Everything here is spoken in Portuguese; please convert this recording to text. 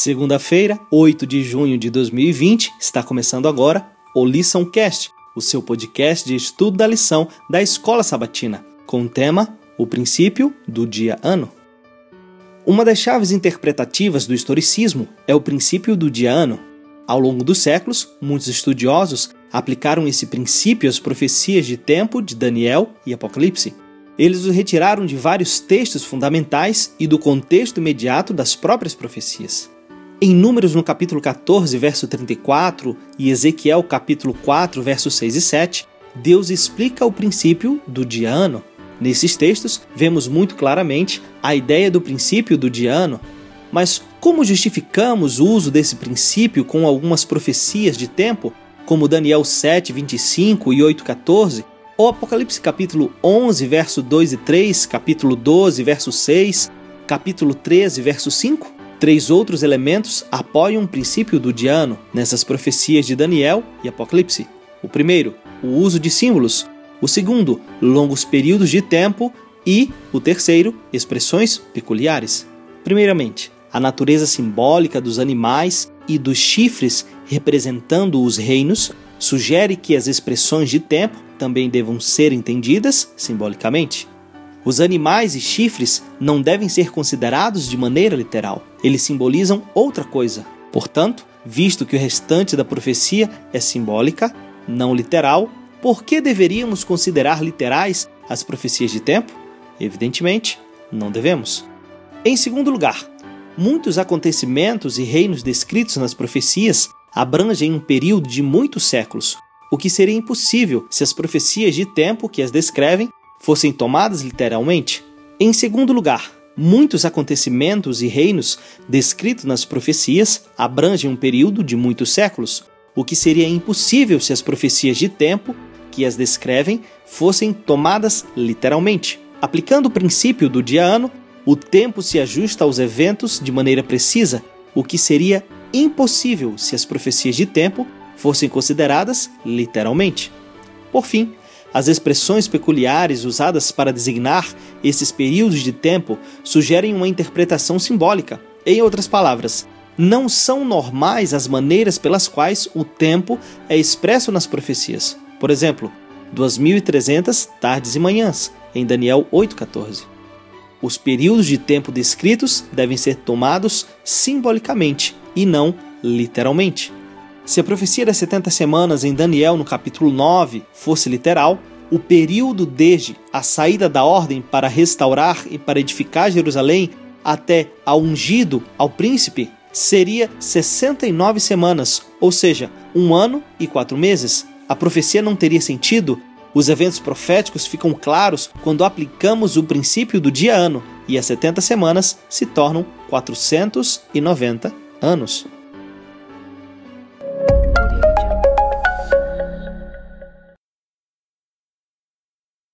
Segunda-feira, 8 de junho de 2020, está começando agora o Lição Cast, o seu podcast de estudo da lição da Escola Sabatina, com o tema O princípio do dia-ano. Uma das chaves interpretativas do historicismo é o princípio do dia-ano. Ao longo dos séculos, muitos estudiosos aplicaram esse princípio às profecias de tempo de Daniel e Apocalipse. Eles o retiraram de vários textos fundamentais e do contexto imediato das próprias profecias. Em Números, no capítulo 14, verso 34, e Ezequiel, capítulo 4, versos 6 e 7, Deus explica o princípio do dia ano. Nesses textos, vemos muito claramente a ideia do princípio do dia ano, mas como justificamos o uso desse princípio com algumas profecias de tempo, como Daniel 7, 25 e 8, 14, ou Apocalipse capítulo 11, verso 2 e 3, capítulo 12, verso 6, capítulo 13, verso 5? Três outros elementos apoiam o princípio do Diano nessas profecias de Daniel e Apocalipse. O primeiro, o uso de símbolos. O segundo, longos períodos de tempo. E o terceiro, expressões peculiares. Primeiramente, a natureza simbólica dos animais e dos chifres representando os reinos sugere que as expressões de tempo também devam ser entendidas simbolicamente. Os animais e chifres não devem ser considerados de maneira literal. Eles simbolizam outra coisa. Portanto, visto que o restante da profecia é simbólica, não literal, por que deveríamos considerar literais as profecias de tempo? Evidentemente, não devemos. Em segundo lugar, muitos acontecimentos e reinos descritos nas profecias abrangem um período de muitos séculos, o que seria impossível se as profecias de tempo que as descrevem fossem tomadas literalmente? Em segundo lugar, muitos acontecimentos e reinos descritos nas profecias abrangem um período de muitos séculos, o que seria impossível se as profecias de tempo que as descrevem fossem tomadas literalmente. Aplicando o princípio do dia-ano, o tempo se ajusta aos eventos de maneira precisa, o que seria impossível se as profecias de tempo fossem consideradas literalmente. Por fim, as expressões peculiares usadas para designar esses períodos de tempo sugerem uma interpretação simbólica. Em outras palavras, não são normais as maneiras pelas quais o tempo é expresso nas profecias. Por exemplo, 2300 tardes e manhãs, em Daniel 8:14. Os períodos de tempo descritos devem ser tomados simbolicamente e não literalmente. Se a profecia das 70 semanas em Daniel, no capítulo 9, fosse literal, o período desde a saída da ordem para restaurar e para edificar Jerusalém até a ungido ao príncipe seria 69 semanas, ou seja, um ano e quatro meses. A profecia não teria sentido. Os eventos proféticos ficam claros quando aplicamos o princípio do dia-ano e as 70 semanas se tornam 490 anos.